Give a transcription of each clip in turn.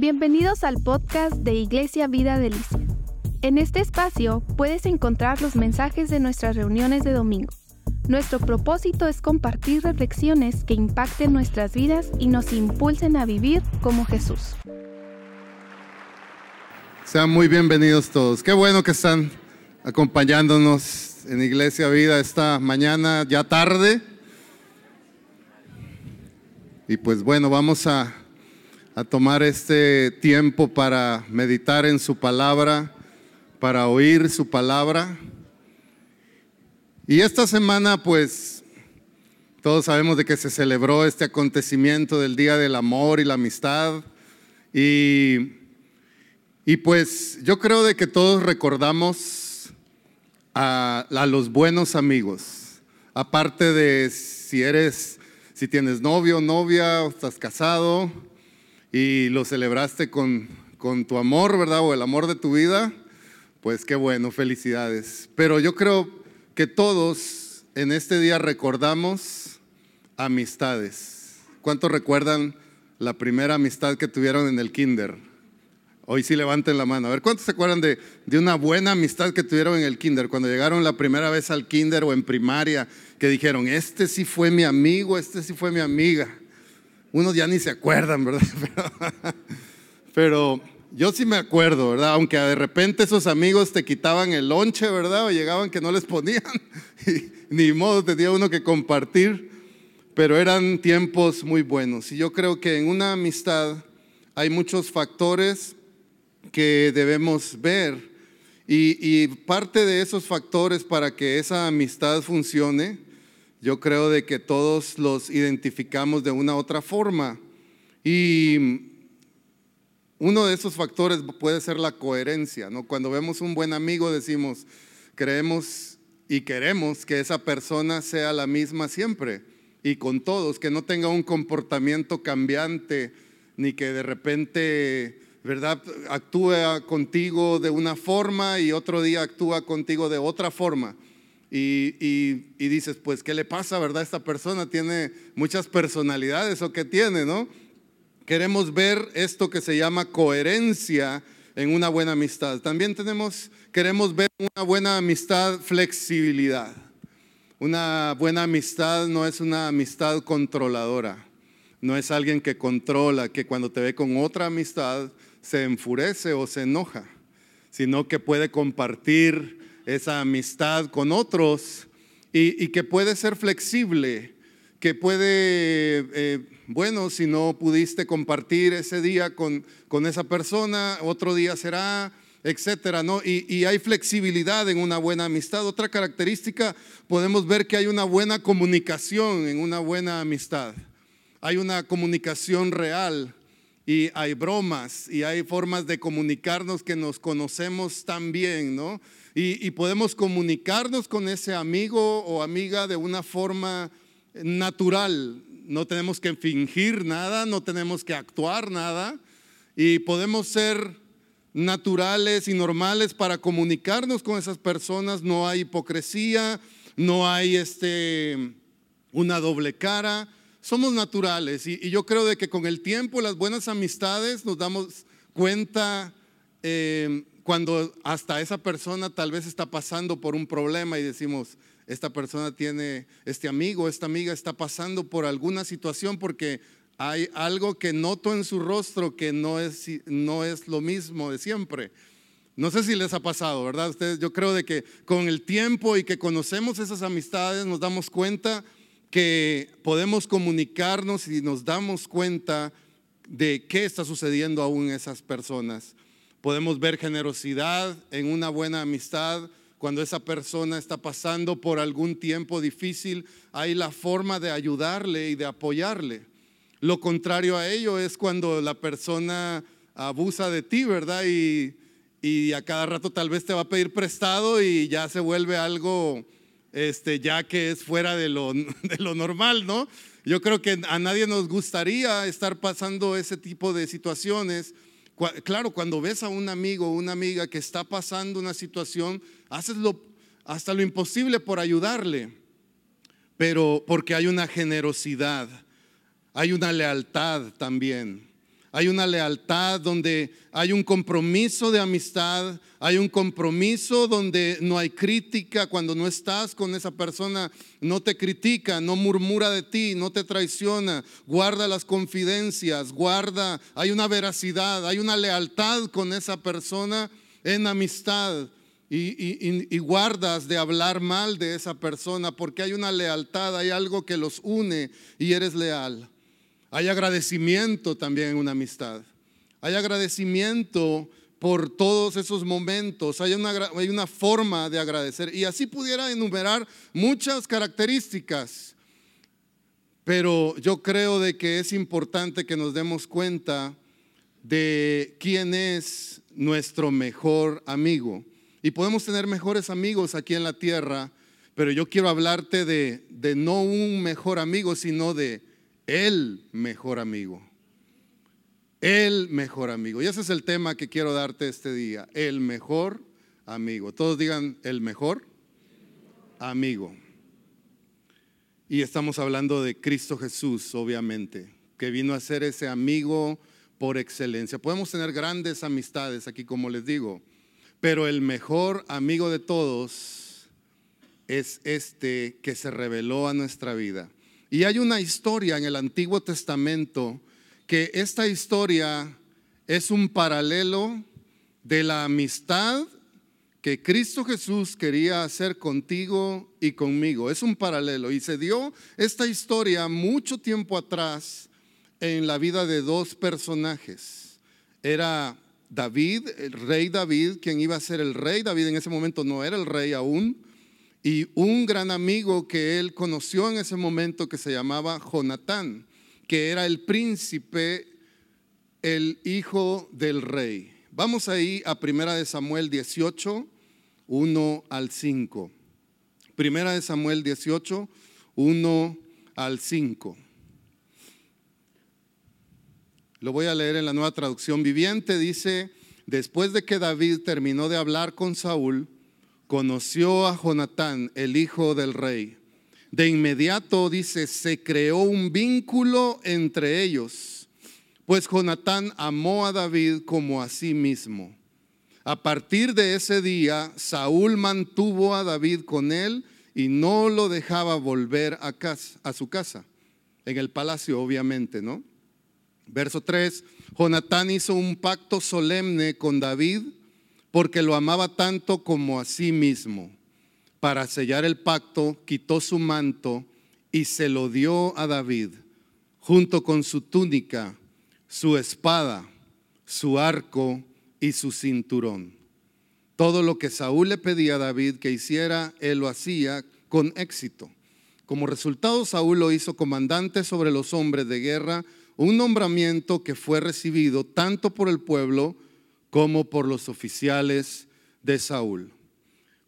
Bienvenidos al podcast de Iglesia Vida Delicia. En este espacio puedes encontrar los mensajes de nuestras reuniones de domingo. Nuestro propósito es compartir reflexiones que impacten nuestras vidas y nos impulsen a vivir como Jesús. Sean muy bienvenidos todos. Qué bueno que están acompañándonos en Iglesia Vida esta mañana ya tarde. Y pues bueno, vamos a a tomar este tiempo para meditar en su palabra, para oír su palabra. Y esta semana, pues, todos sabemos de que se celebró este acontecimiento del Día del Amor y la Amistad. Y, y pues yo creo de que todos recordamos a, los buenos amigos. Aparte de si eres, si tienes novio, novia, o estás casado, y lo celebraste con, con tu amor, ¿verdad? O el amor de tu vida, pues qué bueno, felicidades. Pero yo creo que todos en este día recordamos amistades. ¿Cuántos recuerdan la primera amistad que tuvieron en el kinder? Hoy sí levanten la mano. A ver, ¿cuántos se acuerdan de, de, una buena amistad que tuvieron en el kinder? Cuando llegaron la primera vez al kinder o en primaria, que dijeron, este sí fue mi amigo, este sí fue mi amiga. Unos ya ni se acuerdan, ¿verdad? Pero, yo sí me acuerdo, ¿verdad? Aunque de repente esos amigos te quitaban el lonche, ¿verdad? O llegaban que no les ponían. Y ni modo tenía uno que compartir. Pero eran tiempos muy buenos. Y yo creo que en una amistad hay muchos factores que debemos ver. Y, y parte de esos factores para que esa amistad funcione yo creo de que todos los identificamos de una u otra forma. Y uno de esos factores puede ser la coherencia, ¿no? Cuando vemos un buen amigo decimos, creemos y queremos que esa persona sea la misma siempre y con todos, que no tenga un comportamiento cambiante ni que de repente, ¿verdad?, actúe contigo de una forma y otro día actúa contigo de otra forma. Y, dices, pues, ¿qué le pasa, verdad? Esta persona tiene muchas personalidades o qué tiene, ¿no? Queremos ver esto que se llama coherencia en una buena amistad. También tenemos, queremos ver una buena amistad, flexibilidad. Una buena amistad no es una amistad controladora, no es alguien que controla, que cuando te ve con otra amistad se enfurece o se enoja, sino que puede compartir esa amistad con otros y, que puede ser flexible, que puede, eh, bueno, si no pudiste compartir ese día con, con esa persona, otro día será, etcétera, ¿no? Y, y, hay flexibilidad en una buena amistad. Otra característica, podemos ver que hay una buena comunicación en una buena amistad. Hay una comunicación real y hay bromas y hay formas de comunicarnos que nos conocemos tan bien, ¿no? Y, podemos comunicarnos con ese amigo o amiga de una forma natural. No tenemos que fingir nada, no tenemos que actuar nada. Y podemos ser naturales y normales para comunicarnos con esas personas. No hay hipocresía, no hay este, una doble cara. Somos naturales y, yo creo de que con el tiempo, las buenas amistades, nos damos cuenta eh, cuando hasta esa persona tal vez está pasando por un problema y decimos, esta persona tiene, este amigo, esta amiga está pasando por alguna situación porque hay algo que noto en su rostro que no es, no es lo mismo de siempre. No sé si les ha pasado, ¿verdad? Ustedes, yo creo de que con el tiempo y que conocemos esas amistades nos damos cuenta que podemos comunicarnos y nos damos cuenta de qué está sucediendo aún en esas personas. Podemos ver generosidad en una buena amistad. Cuando esa persona está pasando por algún tiempo difícil, hay la forma de ayudarle y de apoyarle. Lo contrario a ello es cuando la persona abusa de ti, ¿verdad? Y, y a cada rato tal vez te va a pedir prestado y ya se vuelve algo, este, ya que es fuera de lo, de lo normal, ¿no? Yo creo que a nadie nos gustaría estar pasando ese tipo de situaciones Claro, cuando ves a un amigo o una amiga que está pasando una situación, haces hasta lo imposible por ayudarle, pero porque hay una generosidad, hay una lealtad también, hay una lealtad, donde hay un compromiso de amistad, hay un compromiso donde no hay crítica, cuando no estás con esa persona, no te critica, no murmura de ti, no te traiciona, guarda las confidencias, guarda, hay una veracidad, hay una lealtad con esa persona en amistad. Y, y, guardas de hablar mal de esa persona porque hay una lealtad, hay algo que los une y eres leal. Hay agradecimiento también en una amistad. Hay agradecimiento por todos esos momentos. Hay una, hay una forma de agradecer. Y así pudiera enumerar muchas características. Pero yo creo de que es importante que nos demos cuenta de quién es nuestro mejor amigo. Y podemos tener mejores amigos aquí en la tierra, pero yo quiero hablarte de, de no un mejor amigo, sino de el mejor amigo. El mejor amigo. Y ese es el tema que quiero darte este día. El mejor amigo. Todos digan el mejor amigo. Y estamos hablando de Cristo Jesús, obviamente, que vino a ser ese amigo por excelencia. Podemos tener grandes amistades aquí, como les digo, pero el mejor amigo de todos es este que se reveló a nuestra vida y hay una historia en el Antiguo Testamento que esta historia es un paralelo de la amistad que Cristo Jesús quería hacer contigo y conmigo. Es un paralelo. Y se dio esta historia mucho tiempo atrás en la vida de dos personajes. Era David, el rey David, quien iba a ser el rey. David en ese momento no era el rey aún y un gran amigo que él conoció en ese momento que se llamaba Jonatán, que era el príncipe, el hijo del rey. Vamos ahí a Primera de Samuel 18, 1 al 5. Primera de Samuel 18, 1 al 5. Lo voy a leer en la nueva traducción viviente. Dice, después de que David terminó de hablar con Saúl, conoció a Jonatán, el hijo del rey. De inmediato, dice, se creó un vínculo entre ellos, pues Jonatán amó a David como a sí mismo. A partir de ese día, Saúl mantuvo a David con él y no lo dejaba volver a, casa, a su casa, en el palacio obviamente, ¿no? Verso 3, Jonatán hizo un pacto solemne con David porque lo amaba tanto como a sí mismo. Para sellar el pacto, quitó su manto y se lo dio a David, junto con su túnica, su espada, su arco y su cinturón. Todo lo que Saúl le pedía a David que hiciera, él lo hacía con éxito. Como resultado, Saúl lo hizo comandante sobre los hombres de guerra, un nombramiento que fue recibido tanto por el pueblo como por los oficiales de Saúl.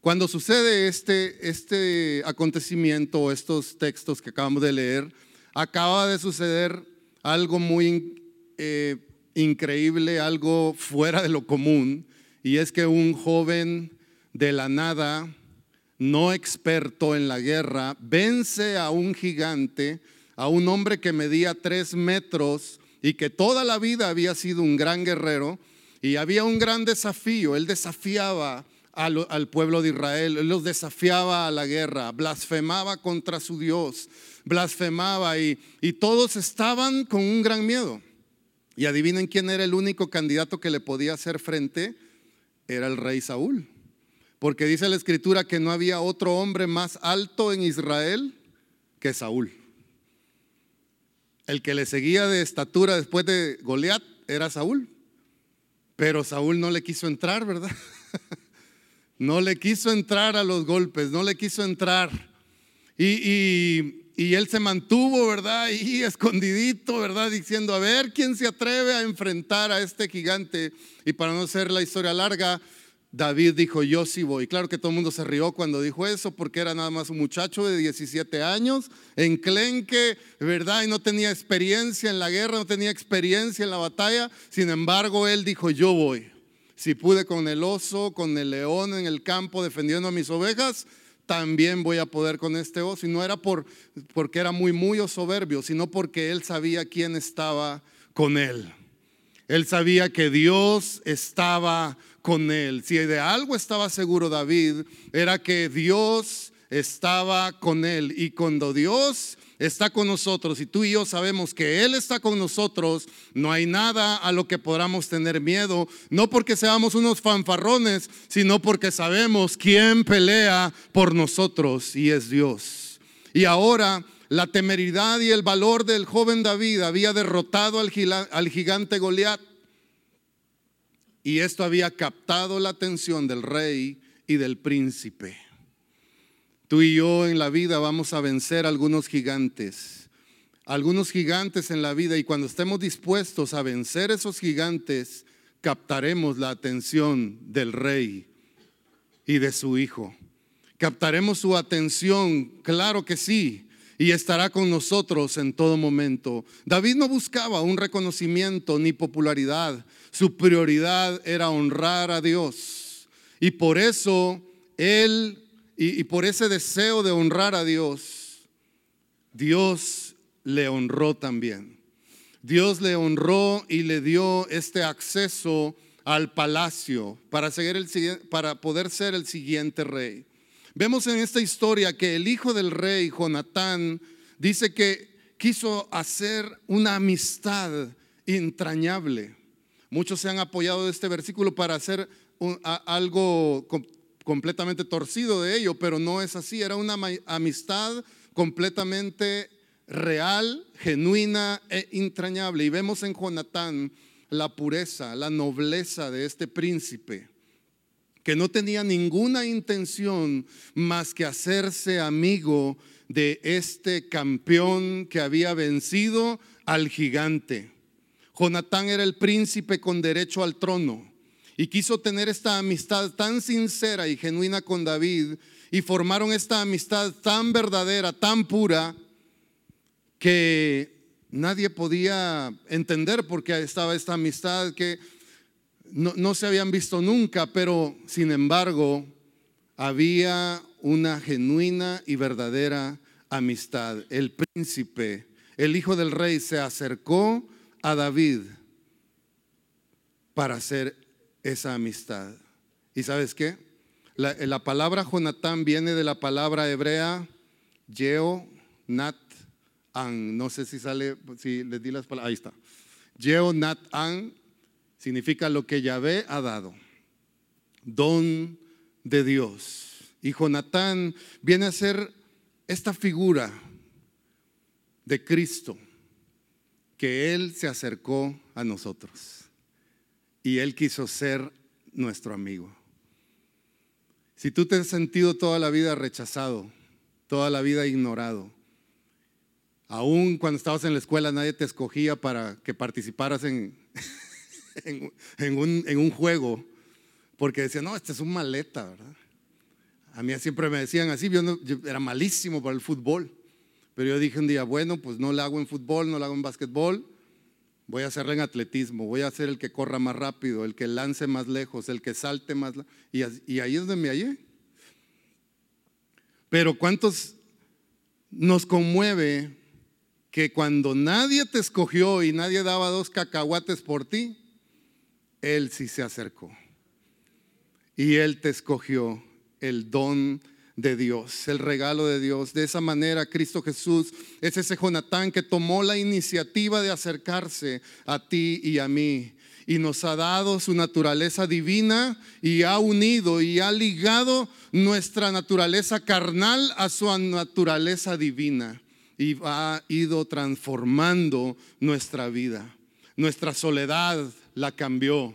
Cuando sucede este, este acontecimiento, estos textos que acabamos de leer, acaba de suceder algo muy eh, increíble, algo fuera de lo común, y es que un joven de la nada, no experto en la guerra, vence a un gigante, a un hombre que medía tres metros y que toda la vida había sido un gran guerrero, y había un gran desafío. Él desafiaba al, pueblo de Israel, él los desafiaba a la guerra, blasfemaba contra su Dios, blasfemaba y, y todos estaban con un gran miedo. Y adivinen quién era el único candidato que le podía hacer frente. Era el rey Saúl. Porque dice la escritura que no había otro hombre más alto en Israel que Saúl. El que le seguía de estatura después de Goliat era Saúl. Pero Saúl no le quiso entrar, ¿verdad? no le quiso entrar a los golpes, no le quiso entrar. Y, él se mantuvo, ¿verdad? Y escondidito, ¿verdad? Diciendo, a ver quién se atreve a enfrentar a este gigante. Y para no ser la historia larga, David dijo, yo sí voy. Claro que todo el mundo se rió cuando dijo eso, porque era nada más un muchacho de 17 años, enclenque, ¿verdad? Y no tenía experiencia en la guerra, no tenía experiencia en la batalla. Sin embargo, él dijo, yo voy. Si pude con el oso, con el león en el campo defendiendo a mis ovejas, también voy a poder con este oso. Y no era por, porque era muy, muy soberbio, sino porque él sabía quién estaba con él. Él sabía que Dios estaba con él. Si de algo estaba seguro David, era que Dios estaba con él. Y cuando Dios está con nosotros y tú y yo sabemos que Él está con nosotros, no hay nada a lo que podamos tener miedo, no porque seamos unos fanfarrones, sino porque sabemos quién pelea por nosotros y es Dios. Y ahora la temeridad y el valor del joven David había derrotado al, gigante Goliat. Y esto había captado la atención del rey y del príncipe. Tú y yo en la vida vamos a vencer algunos gigantes, algunos gigantes en la vida y cuando estemos dispuestos a vencer esos gigantes, captaremos la atención del rey y de su hijo. Captaremos su atención, claro que sí, y estará con nosotros en todo momento. David no buscaba un reconocimiento ni popularidad, su prioridad era honrar a Dios. Y por eso él y, por ese deseo de honrar a Dios, Dios le honró también. Dios le honró y le dio este acceso al palacio para, seguir el, poder ser el siguiente rey. Vemos en esta historia que el hijo del rey, Jonatán, dice que quiso hacer una amistad entrañable. Muchos se han apoyado de este versículo para hacer algo completamente torcido de ello, pero no es así. Era una amistad completamente real, genuina e entrañable. Y vemos en Jonatán la pureza, la nobleza de este príncipe, que no tenía ninguna intención más que hacerse amigo de este campeón que había vencido al gigante. Jonatán era el príncipe con derecho al trono y quiso tener esta amistad tan sincera y genuina con David y formaron esta amistad tan verdadera, tan pura, que nadie podía entender por qué estaba esta amistad que no, no se habían visto nunca, pero sin embargo había una genuina y verdadera amistad. El príncipe, el hijo del rey, se acercó a David para ser esa amistad. ¿Y sabes qué? La, palabra Jonatán viene de la palabra hebrea Yeo Nat An. No sé si sale, si les di las palabras. Ahí está. Yeo Nat An significa lo que Yahvé ha dado. Don de Dios. Y Jonatán viene a ser esta figura de Cristo que Él se acercó a nosotros y Él quiso ser nuestro amigo. Si tú te has sentido toda la vida rechazado, toda la vida ignorado, aún cuando estabas en la escuela nadie te escogía para que participaras en, un, juego, porque decían, no, este es un maleta, ¿verdad? A mí siempre me decían así, yo, yo, era malísimo para el fútbol, pero yo dije un día, bueno, pues no le hago en fútbol, no le hago en básquetbol, Voy a hacerlo en atletismo, voy a ser el que corra más rápido, el que lance más lejos, el que salte más. Y, y ahí es donde me hallé. Pero ¿cuántos nos conmueve que cuando nadie te escogió y nadie daba dos cacahuates por ti, Él sí se acercó. Y Él te escogió el don de Dios, el regalo de Dios. De esa manera, Cristo Jesús es ese Jonatán que tomó la iniciativa de acercarse a ti y a mí y nos ha dado su naturaleza divina y ha unido y ha ligado nuestra naturaleza carnal a su naturaleza divina y ha ido transformando nuestra vida. Nuestra soledad la cambió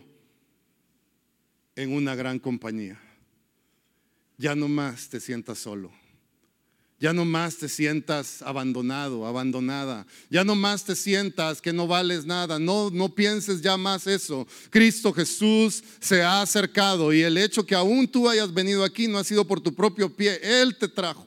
en una gran compañía ya no más te sientas solo. Ya no más te sientas abandonado, abandonada. Ya no más te sientas que no vales nada. No, no pienses ya más eso. Cristo Jesús se ha acercado y el hecho que aún tú hayas venido aquí no ha sido por tu propio pie. Él te trajo.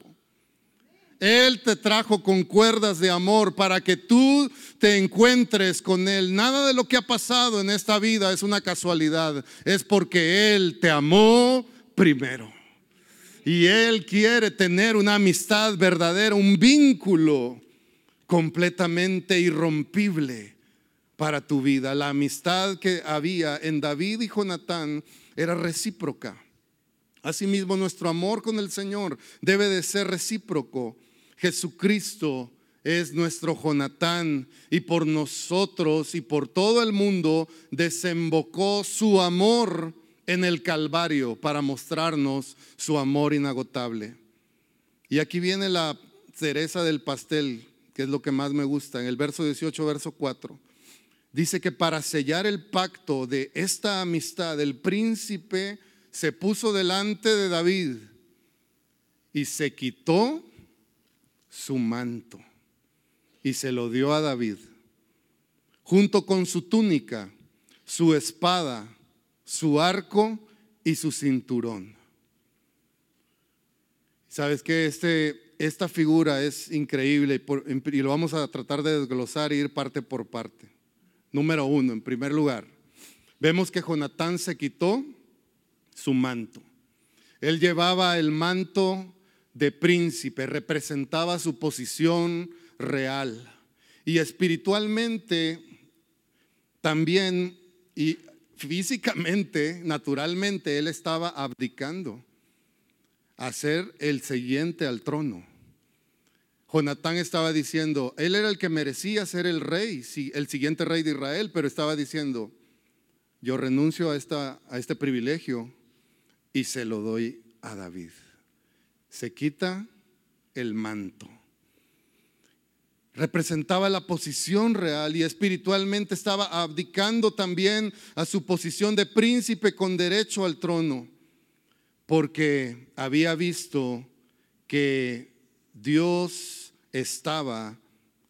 Él te trajo con cuerdas de amor para que tú te encuentres con Él. Nada de lo que ha pasado en esta vida es una casualidad. Es porque Él te amó primero. Y Él quiere tener una amistad verdadera, un vínculo completamente irrompible para tu vida. La amistad que había en David y Jonatán era recíproca. Asimismo, nuestro amor con el Señor debe de ser recíproco. Jesucristo es nuestro Jonatán y por nosotros y por todo el mundo desembocó su amor en el Calvario para mostrarnos su amor inagotable. Y aquí viene la cereza del pastel, que es lo que más me gusta, en el verso 18, verso 4. Dice que para sellar el pacto de esta amistad, el príncipe se puso delante de David y se quitó su manto y se lo dio a David, junto con su túnica, su espada, su arco y su cinturón. Sabes que este, esta figura es increíble y, y lo vamos a tratar de desglosar e ir parte por parte. Número uno, en primer lugar, vemos que Jonatán se quitó su manto. Él llevaba el manto de príncipe, representaba su posición real. Y espiritualmente también y físicamente, naturalmente, él estaba abdicando a ser el siguiente al trono. Jonatán estaba diciendo, él era el que merecía ser el rey, el siguiente rey de Israel, pero estaba diciendo, yo renuncio a, a este privilegio y se lo doy a David. Se quita el manto. Representaba la posición real y espiritualmente estaba abdicando también a su posición de príncipe con derecho al trono, porque había visto que Dios estaba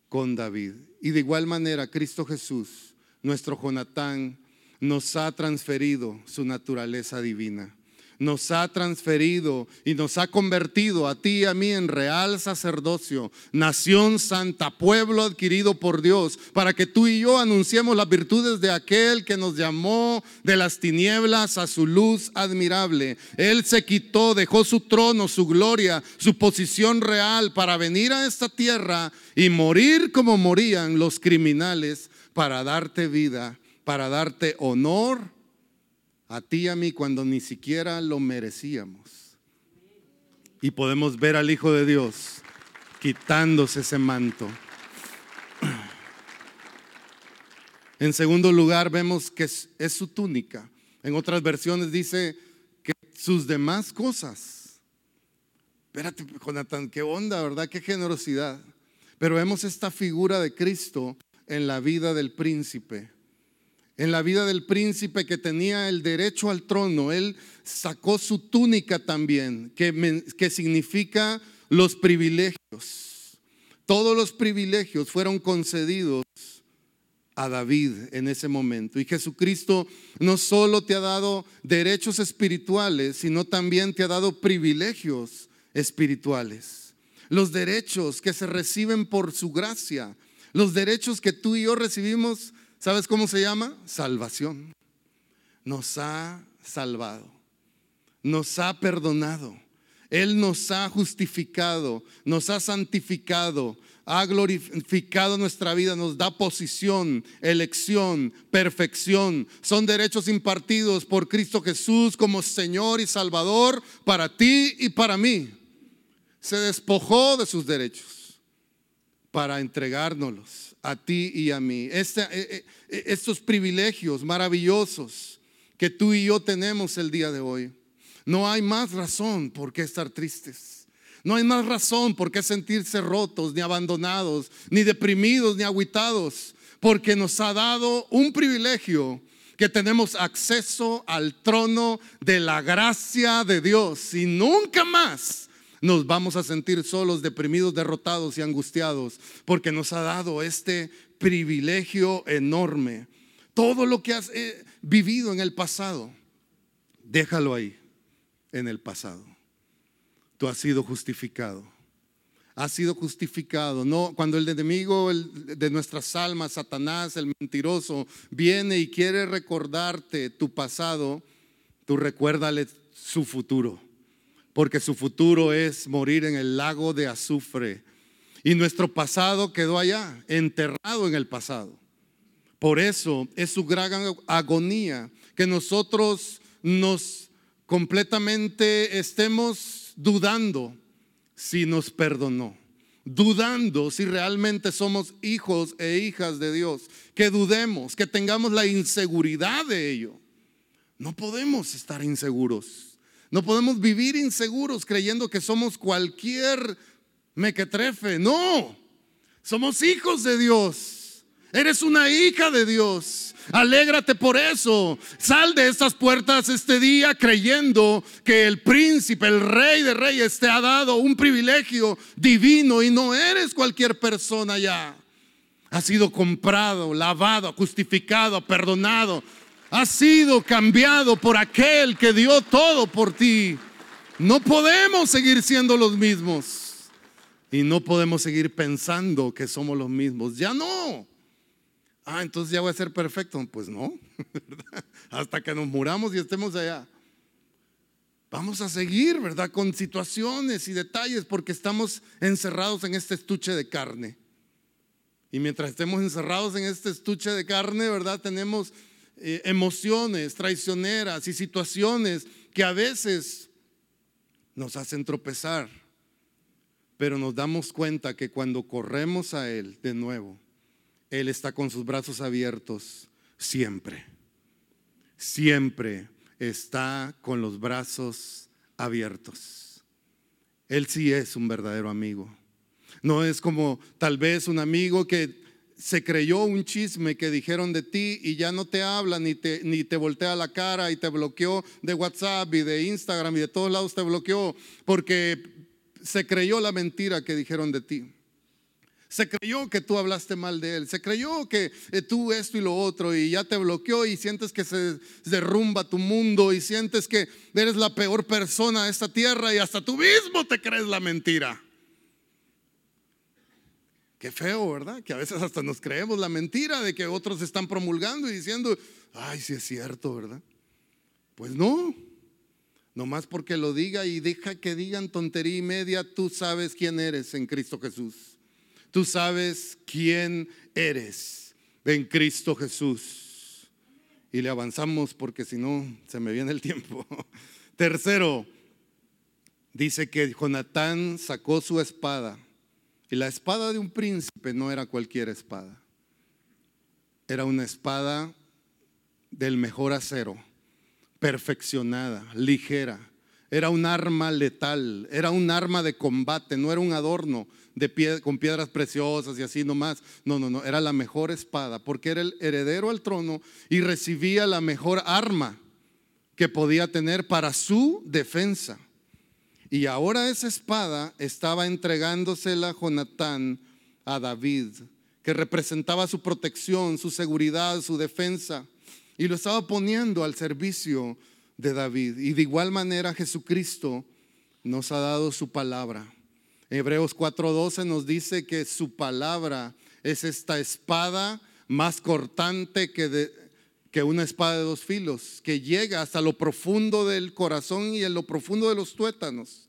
con David. Y de igual manera, Cristo Jesús, nuestro Jonatán, nos ha transferido su naturaleza divina nos ha transferido y nos ha convertido a ti y a mí en real sacerdocio, nación santa, pueblo adquirido por Dios, para que tú y yo anunciemos las virtudes de aquel que nos llamó de las tinieblas a su luz admirable. Él se quitó, dejó su trono, su gloria, su posición real para venir a esta tierra y morir como morían los criminales para darte vida, para darte honor a ti y a mí cuando ni siquiera lo merecíamos. Y podemos ver al Hijo de Dios quitándose ese manto. En segundo lugar, vemos que es, su túnica. En otras versiones dice que sus demás cosas. Espérate, Jonathan, qué onda, ¿verdad? Qué generosidad. Pero vemos esta figura de Cristo en la vida del príncipe en la vida del príncipe que tenía el derecho al trono. Él sacó su túnica también, que, significa los privilegios. Todos los privilegios fueron concedidos a David en ese momento. Y Jesucristo no solo te ha dado derechos espirituales, sino también te ha dado privilegios espirituales. Los derechos que se reciben por su gracia, los derechos que tú y yo recibimos ¿Sabes cómo se llama? Salvación. Nos ha salvado. Nos ha perdonado. Él nos ha justificado, nos ha santificado, ha glorificado nuestra vida, nos da posición, elección, perfección. Son derechos impartidos por Cristo Jesús como Señor y Salvador para ti y para mí. Se despojó de sus derechos para entregárnoslos a ti y a mí. Este, estos privilegios maravillosos que tú y yo tenemos el día de hoy. No hay más razón por qué estar tristes. No hay más razón por qué sentirse rotos, ni abandonados, ni deprimidos, ni aguitados, porque nos ha dado un privilegio que tenemos acceso al trono de la gracia de Dios y nunca más nos vamos a sentir solos, deprimidos, derrotados y angustiados, porque nos ha dado este privilegio enorme. Todo lo que has eh, vivido en el pasado, déjalo ahí, en el pasado. Tú has sido justificado. Has sido justificado. No, cuando el enemigo de nuestras almas, Satanás, el mentiroso, viene y quiere recordarte tu pasado, tú recuérdale su futuro porque su futuro es morir en el lago de azufre. Y nuestro pasado quedó allá, enterrado en el pasado. Por eso es su gran agonía que nosotros nos completamente estemos dudando si nos perdonó, dudando si realmente somos hijos e hijas de Dios, que dudemos, que tengamos la inseguridad de ello. No podemos estar inseguros, no podemos vivir inseguros creyendo que somos cualquier mequetrefe, no, somos hijos de Dios. Eres una hija de Dios. Alégrate por eso. Sal de estas puertas este día creyendo que el príncipe, el rey de reyes te ha dado un privilegio divino y no eres cualquier persona ya. Has sido comprado, lavado, justificado, perdonado. Has sido cambiado por aquel que dio todo por ti. No podemos seguir siendo los mismos. Y no podemos seguir pensando que somos los mismos. Ya no. Ah, entonces ya voy a ser perfecto. Pues no, hasta que nos muramos y estemos allá. Vamos a seguir, ¿verdad? Con situaciones y detalles porque estamos encerrados en este estuche de carne. Y mientras estemos encerrados en este estuche de carne, ¿verdad? Tenemos eh, emociones traicioneras y situaciones que a veces nos hacen tropezar. Pero nos damos cuenta que cuando corremos a Él de nuevo, él está con sus brazos abiertos siempre. Siempre está con los brazos abiertos. Él sí es un verdadero amigo. No es como tal vez un amigo que se creyó un chisme que dijeron de ti y ya no te habla ni te, ni te voltea la cara y te bloqueó de WhatsApp y de Instagram y de todos lados te bloqueó porque se creyó la mentira que dijeron de ti. Se creyó que tú hablaste mal de él. Se creyó que eh, tú esto y lo otro y ya te bloqueó y sientes que se derrumba tu mundo y sientes que eres la peor persona de esta tierra y hasta tú mismo te crees la mentira. Qué feo, ¿verdad? Que a veces hasta nos creemos la mentira de que otros están promulgando y diciendo, ay, sí es cierto, ¿verdad? Pues no, nomás porque lo diga y deja que digan tontería y media, tú sabes quién eres en Cristo Jesús. Tú sabes quién eres en Cristo Jesús. Y le avanzamos porque si no, se me viene el tiempo. Tercero, dice que Jonatán sacó su espada. Y la espada de un príncipe no era cualquier espada. Era una espada del mejor acero, perfeccionada, ligera. Era un arma letal, era un arma de combate, no era un adorno, con piedras preciosas y así nomás. No, no, no, era la mejor espada, porque era el heredero al trono y recibía la mejor arma que podía tener para su defensa. Y ahora esa espada estaba entregándosela Jonatán a David, que representaba su protección, su seguridad, su defensa, y lo estaba poniendo al servicio de David. Y de igual manera Jesucristo nos ha dado su palabra. Hebreos 4:12 nos dice que su palabra es esta espada más cortante que, que una espada de dos filos, que llega hasta lo profundo del corazón y en lo profundo de los tuétanos,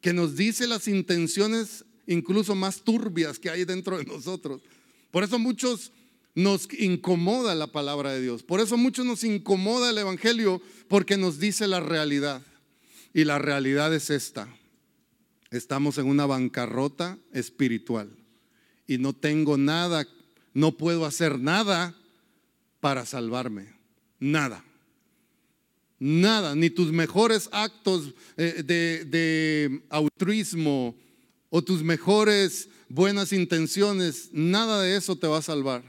que nos dice las intenciones incluso más turbias que hay dentro de nosotros. Por eso muchos nos incomoda la palabra de Dios. Por eso muchos nos incomoda el Evangelio porque nos dice la realidad. Y la realidad es esta. Estamos en una bancarrota espiritual y no tengo nada, no puedo hacer nada para salvarme. Nada. Nada, ni tus mejores actos eh, de, de altruismo o tus mejores buenas intenciones, nada de eso te va a salvar.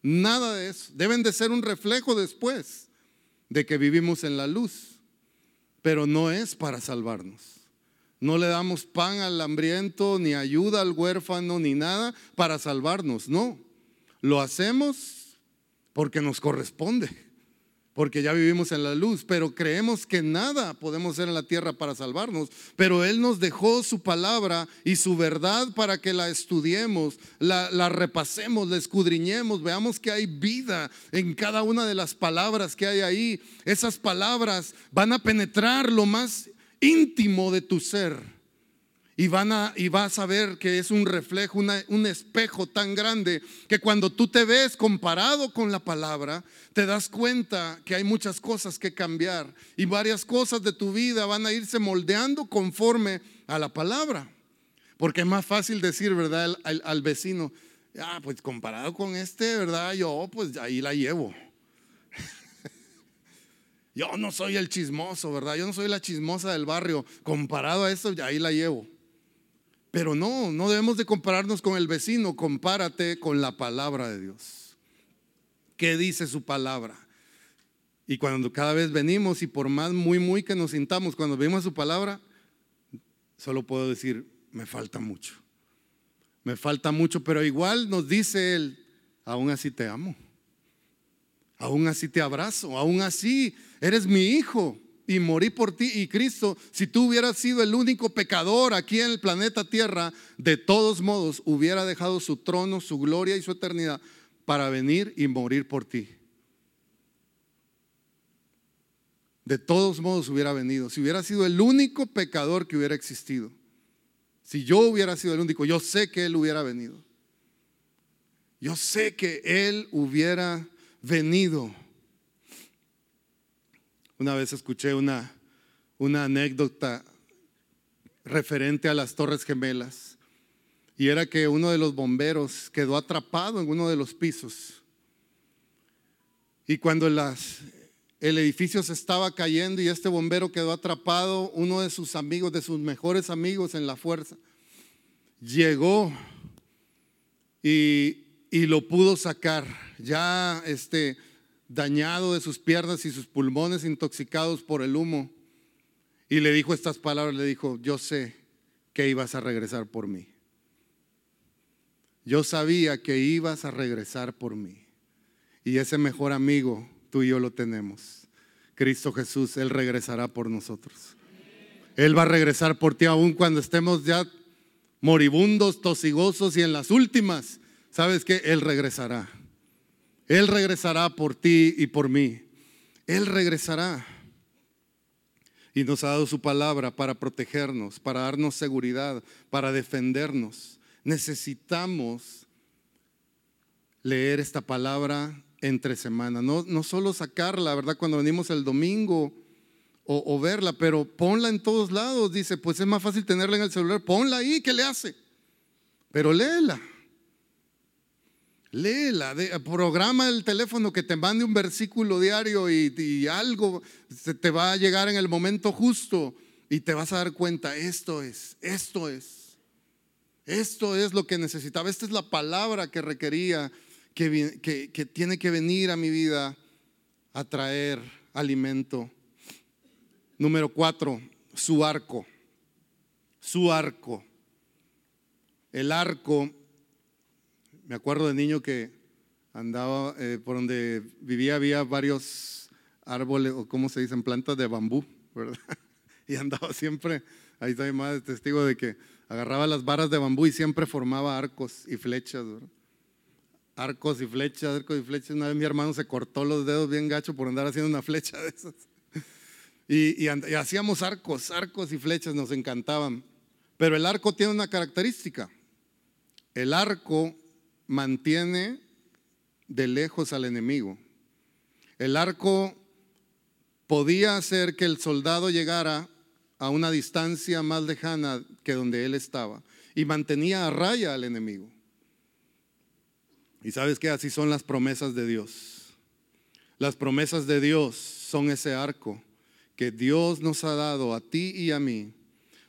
Nada de eso. Deben de ser un reflejo después de que vivimos en la luz, pero no es para salvarnos. No le damos pan al hambriento, ni ayuda al huérfano, ni nada para salvarnos. No, lo hacemos porque nos corresponde, porque ya vivimos en la luz, pero creemos que nada podemos hacer en la tierra para salvarnos. Pero Él nos dejó su palabra y su verdad para que la estudiemos, la, la repasemos, la escudriñemos, veamos que hay vida en cada una de las palabras que hay ahí. Esas palabras van a penetrar lo más íntimo de tu ser Y, van a, y vas a ver que es un reflejo, un espejo tan grande que cuando tú te ves comparado con la palabra, te das cuenta que hay muchas cosas que cambiar y varias cosas de tu vida van a irse moldeando conforme a la palabra. Porque es más fácil decir, ¿verdad? Al, al vecino, ah, pues comparado con este, ¿verdad? Yo pues ahí la llevo. Yo no soy el chismoso, ¿verdad? Yo no soy la chismosa del barrio. Comparado a eso, ahí la llevo. Pero no, no debemos de compararnos con el vecino, compárate con la palabra de Dios. ¿Qué dice su palabra? Y cuando cada vez venimos y por más muy, muy que nos sintamos, cuando vemos su palabra, solo puedo decir, me falta mucho. Me falta mucho, pero igual nos dice Él, aún así te amo. Aún así te abrazo, aún así eres mi hijo y morí por ti. Y Cristo, si tú hubieras sido el único pecador aquí en el planeta Tierra, de todos modos hubiera dejado su trono, su gloria y su eternidad para venir y morir por ti. De todos modos hubiera venido. Si hubiera sido el único pecador que hubiera existido. Si yo hubiera sido el único, yo sé que Él hubiera venido. Yo sé que Él hubiera venido. Una vez escuché una, una anécdota referente a las Torres Gemelas y era que uno de los bomberos quedó atrapado en uno de los pisos. Y cuando el edificio se estaba cayendo y este bombero quedó atrapado, uno de sus amigos, de sus mejores amigos en la fuerza, llegó y, y lo pudo sacar. Ya este, dañado de sus piernas y sus pulmones intoxicados por el humo. Y le dijo estas palabras, le dijo, yo sé que ibas a regresar por mí. Yo sabía que ibas a regresar por mí. Y ese mejor amigo, tú y yo lo tenemos. Cristo Jesús, Él regresará por nosotros. Él va a regresar por ti aún cuando estemos ya moribundos, tosigosos y en las últimas. ¿Sabes que Él regresará. Él regresará por ti y por mí. Él regresará. Y nos ha dado su palabra para protegernos, para darnos seguridad, para defendernos. Necesitamos leer esta palabra entre semana. No, solo sacarla, ¿verdad? Cuando venimos el domingo o, o, verla, pero ponla en todos lados. Dice, pues es más fácil tenerla en el celular. Ponla ahí, ¿qué le hace? Pero léela. Léela, programa el teléfono que te mande un versículo diario y, algo se te va a llegar en el momento justo y te vas a dar cuenta, esto es, esto es, esto es lo que necesitaba, esta es la palabra que requería, que, que tiene que venir a mi vida a traer alimento. Número cuatro, su arco, su arco. El arco me acuerdo de niño que andaba eh, por donde vivía, había varios árboles, o como se dicen, plantas de bambú, ¿verdad? Y andaba siempre, ahí está mi madre testigo de que agarraba las varas de bambú y siempre formaba arcos y flechas, ¿verdad? Arcos y flechas, arcos y flechas. Una vez mi hermano se cortó los dedos bien gacho por andar haciendo una flecha de esas. Y, y hacíamos arcos, arcos y flechas, nos encantaban. Pero el arco tiene una característica. El arco mantiene de lejos al enemigo. El arco podía hacer que el soldado llegara a una distancia más lejana que donde él estaba y mantenía a raya al enemigo. Y sabes que así son las promesas de Dios. Las promesas de Dios son ese arco que Dios nos ha dado a ti y a mí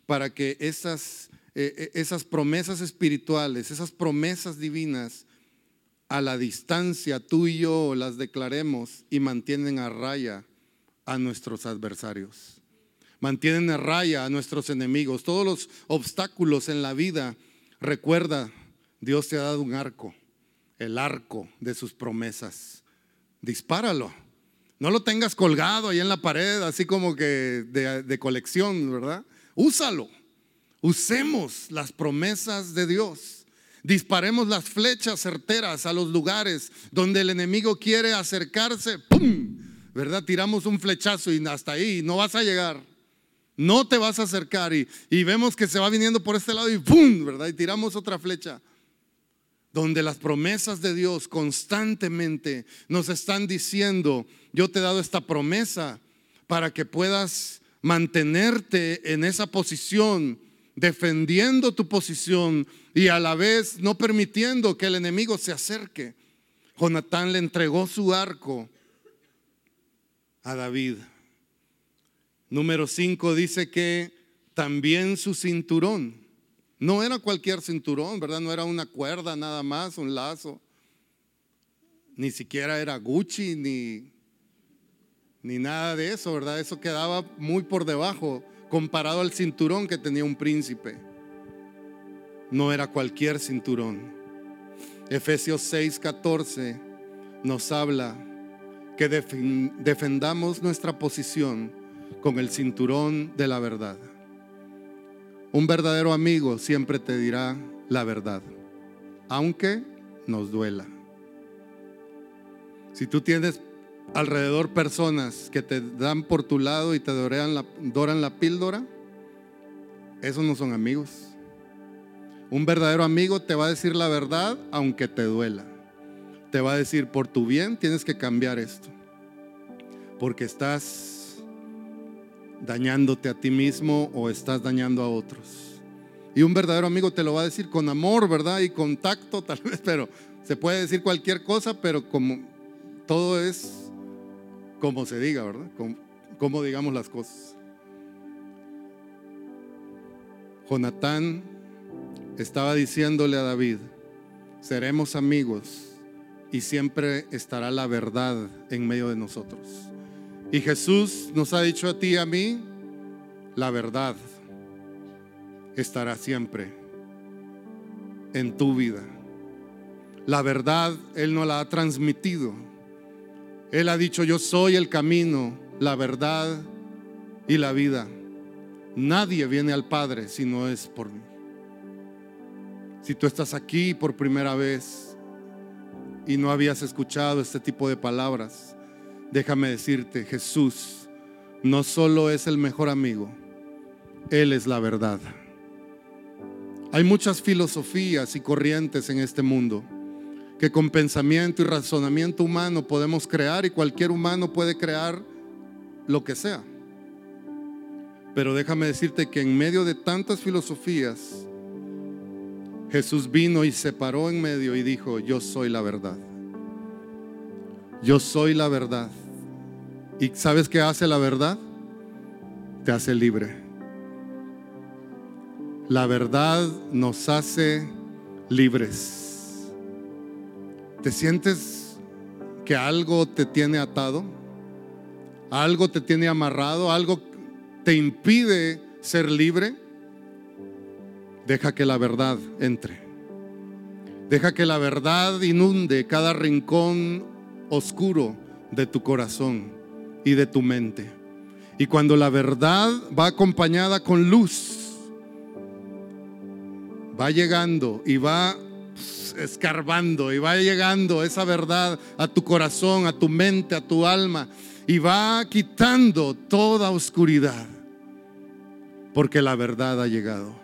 para que esas eh, eh, esas promesas espirituales, esas promesas divinas, a la distancia tú y yo las declaremos y mantienen a raya a nuestros adversarios. Mantienen a raya a nuestros enemigos. Todos los obstáculos en la vida, recuerda, Dios te ha dado un arco, el arco de sus promesas. Dispáralo. No lo tengas colgado ahí en la pared, así como que de, de colección, ¿verdad? Úsalo. Usemos las promesas de Dios. Disparemos las flechas certeras a los lugares donde el enemigo quiere acercarse. ¡Pum! ¿Verdad? Tiramos un flechazo y hasta ahí no vas a llegar. No te vas a acercar y, y vemos que se va viniendo por este lado y ¡pum! ¿verdad? Y tiramos otra flecha. Donde las promesas de Dios constantemente nos están diciendo, yo te he dado esta promesa para que puedas mantenerte en esa posición, defendiendo tu posición y a la vez no permitiendo que el enemigo se acerque. Jonatán le entregó su arco a David. Número 5 dice que también su cinturón. No era cualquier cinturón, ¿verdad? No era una cuerda nada más, un lazo. Ni siquiera era Gucci, ni, ni nada de eso, ¿verdad? Eso quedaba muy por debajo comparado al cinturón que tenía un príncipe. No era cualquier cinturón. Efesios 6:14 nos habla que defendamos nuestra posición con el cinturón de la verdad. Un verdadero amigo siempre te dirá la verdad, aunque nos duela. Si tú tienes alrededor personas que te dan por tu lado y te doran la, píldora, esos no son amigos. Un verdadero amigo te va a decir la verdad aunque te duela. Te va a decir, por tu bien tienes que cambiar esto. Porque estás dañándote a ti mismo o estás dañando a otros. Y un verdadero amigo te lo va a decir con amor, ¿verdad? Y con tacto tal vez, pero se puede decir cualquier cosa, pero como todo es como se diga, ¿verdad? Como, digamos las cosas. Jonatán estaba diciéndole a David, seremos amigos y siempre estará la verdad en medio de nosotros. Y Jesús nos ha dicho a ti y a mí, la verdad estará siempre en tu vida. La verdad Él no la ha transmitido. Él ha dicho, yo soy el camino, la verdad y la vida. Nadie viene al Padre si no es por mí. Si tú estás aquí por primera vez y no habías escuchado este tipo de palabras, déjame decirte, Jesús no solo es el mejor amigo, Él es la verdad. Hay muchas filosofías y corrientes en este mundo que con pensamiento y razonamiento humano podemos crear y cualquier humano puede crear lo que sea. Pero déjame decirte que en medio de tantas filosofías, Jesús vino y se paró en medio y dijo, yo soy la verdad. Yo soy la verdad. ¿Y sabes qué hace la verdad? Te hace libre. La verdad nos hace libres. ¿Te sientes que algo te tiene atado? ¿Algo te tiene amarrado? ¿Algo te impide ser libre? Deja que la verdad entre. Deja que la verdad inunde cada rincón oscuro de tu corazón y de tu mente. Y cuando la verdad va acompañada con luz, va llegando y va escarbando y va llegando esa verdad a tu corazón, a tu mente, a tu alma y va quitando toda oscuridad. Porque la verdad ha llegado.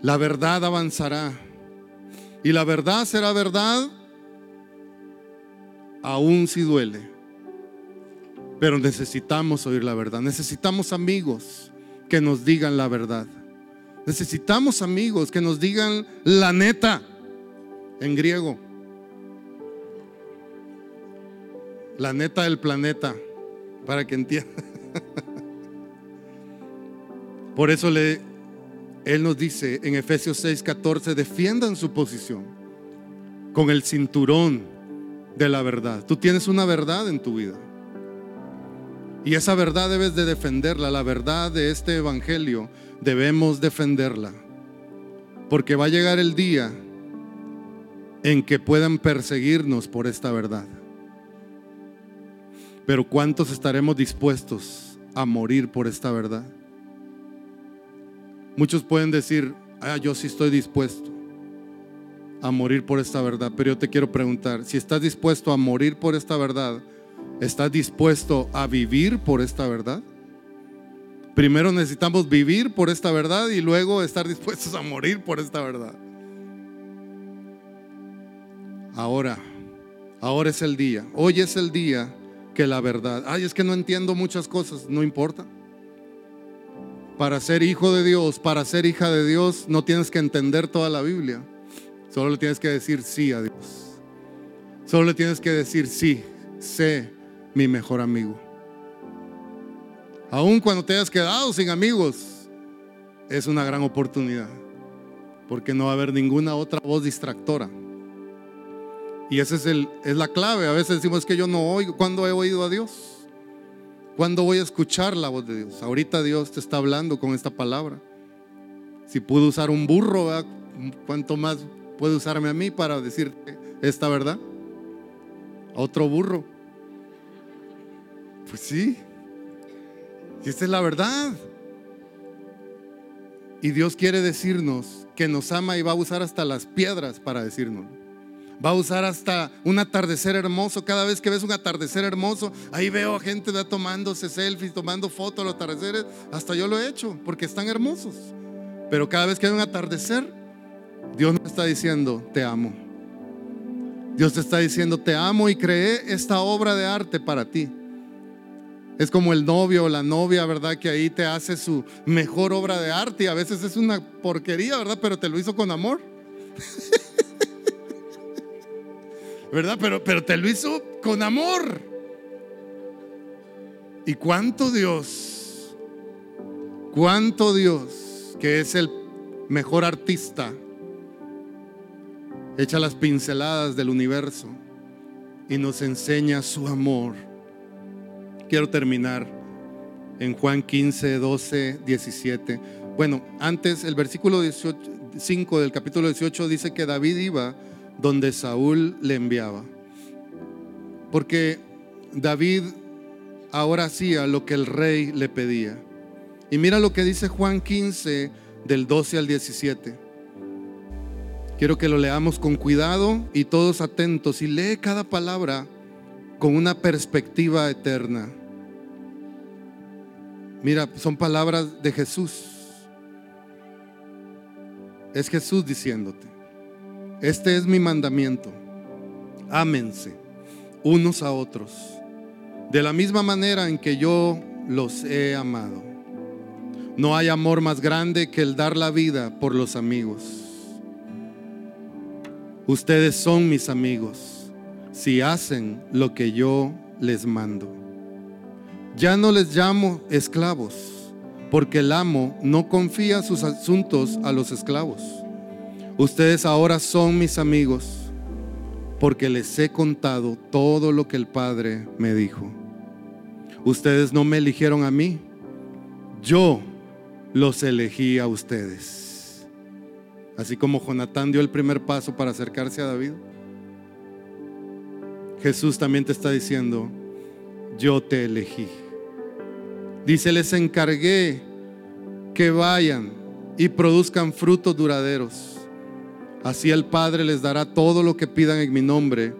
La verdad avanzará. Y la verdad será verdad aún si duele. Pero necesitamos oír la verdad. Necesitamos amigos que nos digan la verdad. Necesitamos amigos que nos digan la neta en griego. La neta del planeta, para que entienda. Por eso le, Él nos dice en Efesios 6:14, defiendan su posición con el cinturón de la verdad. Tú tienes una verdad en tu vida. Y esa verdad debes de defenderla. La verdad de este Evangelio debemos defenderla. Porque va a llegar el día en que puedan perseguirnos por esta verdad. Pero ¿cuántos estaremos dispuestos a morir por esta verdad? Muchos pueden decir, ah, yo sí estoy dispuesto a morir por esta verdad. Pero yo te quiero preguntar, si estás dispuesto a morir por esta verdad, ¿estás dispuesto a vivir por esta verdad? Primero necesitamos vivir por esta verdad y luego estar dispuestos a morir por esta verdad. Ahora, ahora es el día. Hoy es el día que la verdad. Ay, es que no entiendo muchas cosas. No importa. Para ser hijo de Dios, para ser hija de Dios, no tienes que entender toda la Biblia. Solo le tienes que decir sí a Dios. Solo le tienes que decir sí, sé mi mejor amigo. Aun cuando te hayas quedado sin amigos, es una gran oportunidad. Porque no va a haber ninguna otra voz distractora. Y esa es, el, es la clave. A veces decimos que yo no oigo. ¿Cuándo he oído a Dios? ¿Cuándo voy a escuchar la voz de Dios? Ahorita Dios te está hablando con esta palabra. Si puedo usar un burro, ¿cuánto más puede usarme a mí para decirte esta verdad? ¿A otro burro? Pues sí. Y esta es la verdad. Y Dios quiere decirnos que nos ama y va a usar hasta las piedras para decirnos. Va a usar hasta un atardecer hermoso. Cada vez que ves un atardecer hermoso, ahí veo a gente tomándose selfies, tomando fotos de los atardeceres. Hasta yo lo he hecho porque están hermosos. Pero cada vez que hay un atardecer, Dios nos está diciendo, te amo. Dios te está diciendo, te amo y creé esta obra de arte para ti. Es como el novio o la novia, ¿verdad? Que ahí te hace su mejor obra de arte y a veces es una porquería, ¿verdad? Pero te lo hizo con amor. ¿Verdad? Pero, pero te lo hizo con amor. ¿Y cuánto Dios? ¿Cuánto Dios que es el mejor artista? Echa las pinceladas del universo y nos enseña su amor quiero terminar en Juan 15, 12, 17. Bueno, antes el versículo 5 del capítulo 18 dice que David iba donde Saúl le enviaba. Porque David ahora hacía lo que el rey le pedía. Y mira lo que dice Juan 15 del 12 al 17. Quiero que lo leamos con cuidado y todos atentos y lee cada palabra con una perspectiva eterna. Mira, son palabras de Jesús. Es Jesús diciéndote, este es mi mandamiento, ámense unos a otros, de la misma manera en que yo los he amado. No hay amor más grande que el dar la vida por los amigos. Ustedes son mis amigos si hacen lo que yo les mando. Ya no les llamo esclavos, porque el amo no confía sus asuntos a los esclavos. Ustedes ahora son mis amigos, porque les he contado todo lo que el Padre me dijo. Ustedes no me eligieron a mí, yo los elegí a ustedes. Así como Jonatán dio el primer paso para acercarse a David, Jesús también te está diciendo, yo te elegí. Dice, les encargué que vayan y produzcan frutos duraderos. Así el Padre les dará todo lo que pidan en mi nombre.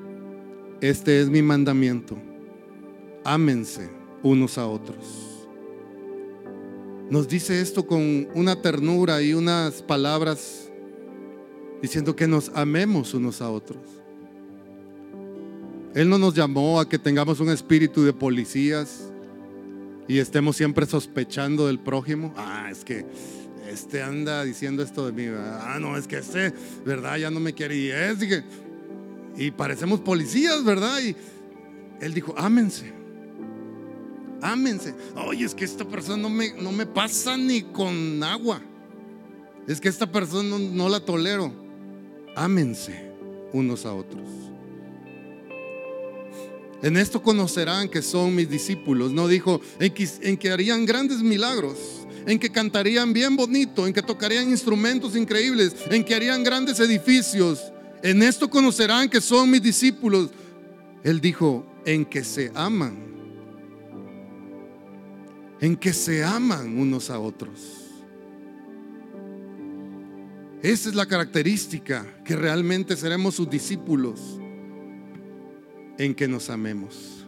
Este es mi mandamiento. Ámense unos a otros. Nos dice esto con una ternura y unas palabras diciendo que nos amemos unos a otros. Él no nos llamó a que tengamos un espíritu de policías, y estemos siempre sospechando del prójimo. Ah, es que este anda diciendo esto de mí. Ah, no, es que este, ¿verdad? Ya no me quiere. Y es, y, y parecemos policías, ¿verdad? Y él dijo, ámense. Ámense. Oye, es que esta persona no me, no me pasa ni con agua. Es que esta persona no, no la tolero. Ámense unos a otros. En esto conocerán que son mis discípulos. No dijo en que, harían grandes milagros, en que cantarían bien bonito, en que tocarían instrumentos increíbles, en que harían grandes edificios. En esto conocerán que son mis discípulos. Él dijo, en que se aman. En que se aman unos a otros. Esa es la característica que realmente seremos sus discípulos en que nos amemos,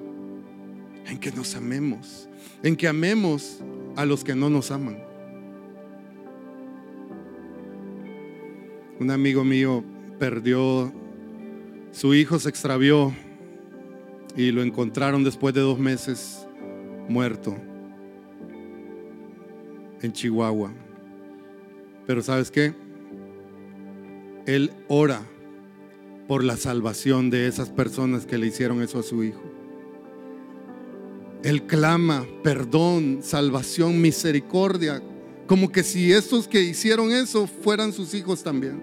en que nos amemos, en que amemos a los que no nos aman. Un amigo mío perdió, su hijo se extravió y lo encontraron después de dos meses muerto en Chihuahua. Pero ¿sabes qué? Él ora por la salvación de esas personas que le hicieron eso a su hijo. Él clama perdón, salvación, misericordia, como que si estos que hicieron eso fueran sus hijos también.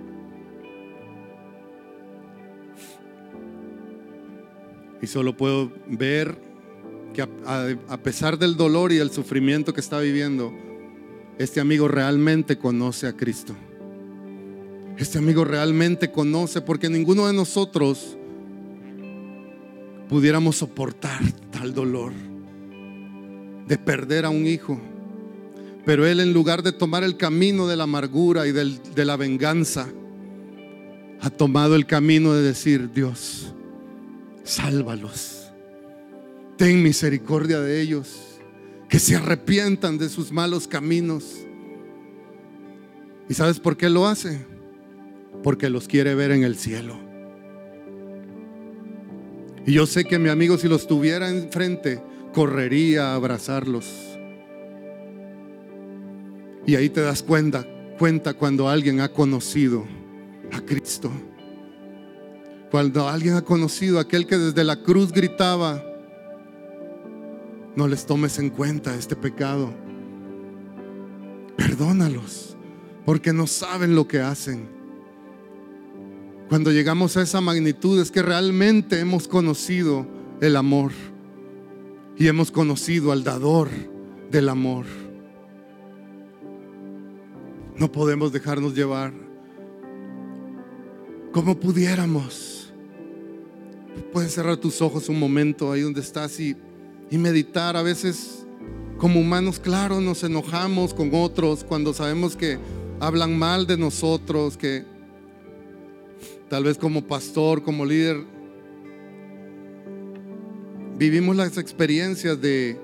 Y solo puedo ver que a, pesar del dolor y el sufrimiento que está viviendo, este amigo realmente conoce a Cristo. Este amigo realmente conoce porque ninguno de nosotros pudiéramos soportar tal dolor de perder a un hijo. Pero él en lugar de tomar el camino de la amargura y de la venganza, ha tomado el camino de decir, Dios, sálvalos. Ten misericordia de ellos, que se arrepientan de sus malos caminos. ¿Y sabes por qué lo hace? Porque los quiere ver en el cielo. Y yo sé que mi amigo si los tuviera enfrente, correría a abrazarlos. Y ahí te das cuenta, cuenta cuando alguien ha conocido a Cristo. Cuando alguien ha conocido a aquel que desde la cruz gritaba, no les tomes en cuenta este pecado. Perdónalos, porque no saben lo que hacen. Cuando llegamos a esa magnitud es que realmente hemos conocido el amor y hemos conocido al dador del amor. No podemos dejarnos llevar como pudiéramos Puedes cerrar tus ojos un momento ahí donde estás y, y meditar. A veces como humanos, claro, nos enojamos con otros cuando sabemos que hablan mal de nosotros, que tal vez como pastor, como líder, vivimos las experiencias de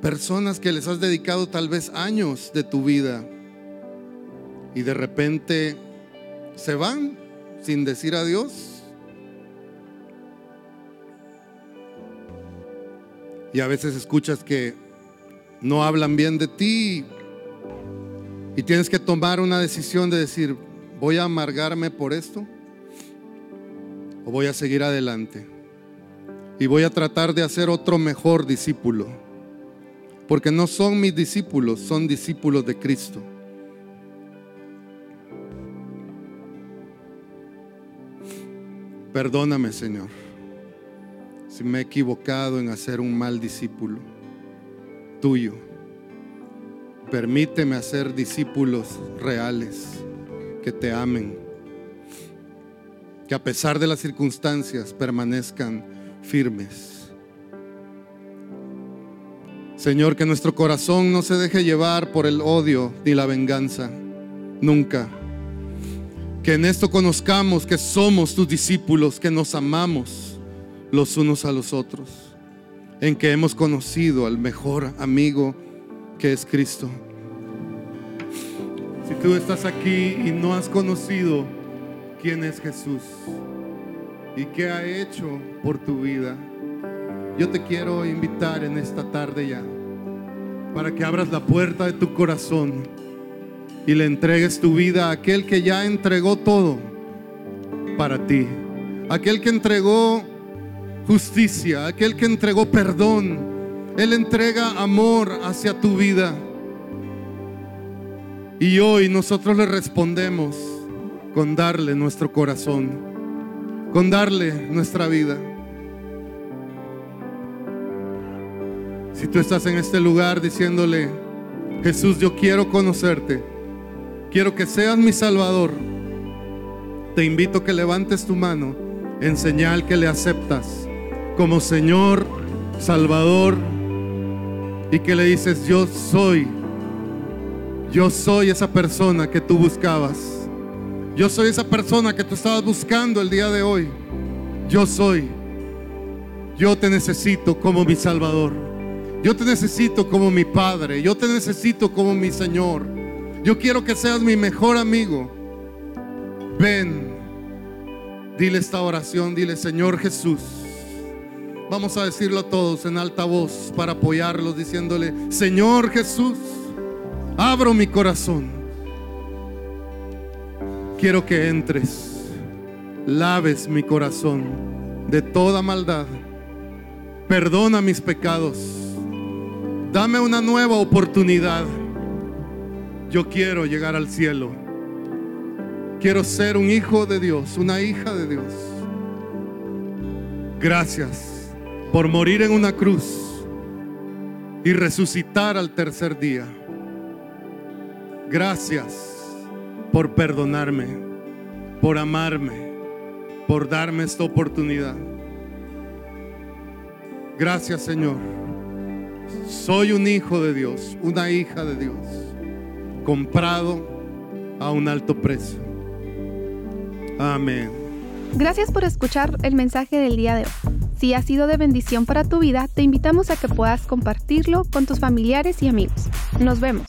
personas que les has dedicado tal vez años de tu vida y de repente se van sin decir adiós. Y a veces escuchas que no hablan bien de ti y tienes que tomar una decisión de decir, ¿voy a amargarme por esto? ¿O voy a seguir adelante? Y voy a tratar de hacer otro mejor discípulo. Porque no son mis discípulos, son discípulos de Cristo. Perdóname, Señor si me he equivocado en hacer un mal discípulo tuyo. Permíteme hacer discípulos reales que te amen, que a pesar de las circunstancias permanezcan firmes. Señor, que nuestro corazón no se deje llevar por el odio ni la venganza, nunca. Que en esto conozcamos que somos tus discípulos, que nos amamos los unos a los otros, en que hemos conocido al mejor amigo que es Cristo. Si tú estás aquí y no has conocido quién es Jesús y qué ha hecho por tu vida, yo te quiero invitar en esta tarde ya para que abras la puerta de tu corazón y le entregues tu vida a aquel que ya entregó todo para ti, aquel que entregó justicia, aquel que entregó perdón. Él entrega amor hacia tu vida. Y hoy nosotros le respondemos con darle nuestro corazón, con darle nuestra vida. Si tú estás en este lugar diciéndole, Jesús, yo quiero conocerte, quiero que seas mi Salvador, te invito a que levantes tu mano en señal que le aceptas como Señor, Salvador, y que le dices, yo soy, yo soy esa persona que tú buscabas. Yo soy esa persona que tú estabas buscando el día de hoy. Yo soy. Yo te necesito como mi Salvador. Yo te necesito como mi Padre, yo te necesito como mi Señor. Yo quiero que seas mi mejor amigo. Ven, dile esta oración, dile Señor Jesús. Vamos a decirlo todos en alta voz para apoyarlos diciéndole, Señor Jesús, abro mi corazón. Quiero que entres, laves mi corazón de toda maldad. Perdona mis pecados. Dame una nueva oportunidad. Yo quiero llegar al cielo. Quiero ser un hijo de Dios, una hija de Dios. Gracias por morir en una cruz y resucitar al tercer día. Gracias por perdonarme, por amarme, por darme esta oportunidad. Gracias Señor. Soy un hijo de Dios, una hija de Dios, comprado a un alto precio. Amén. Gracias por escuchar el mensaje del día de hoy. Si ha sido de bendición para tu vida, te invitamos a que puedas compartirlo con tus familiares y amigos. Nos vemos.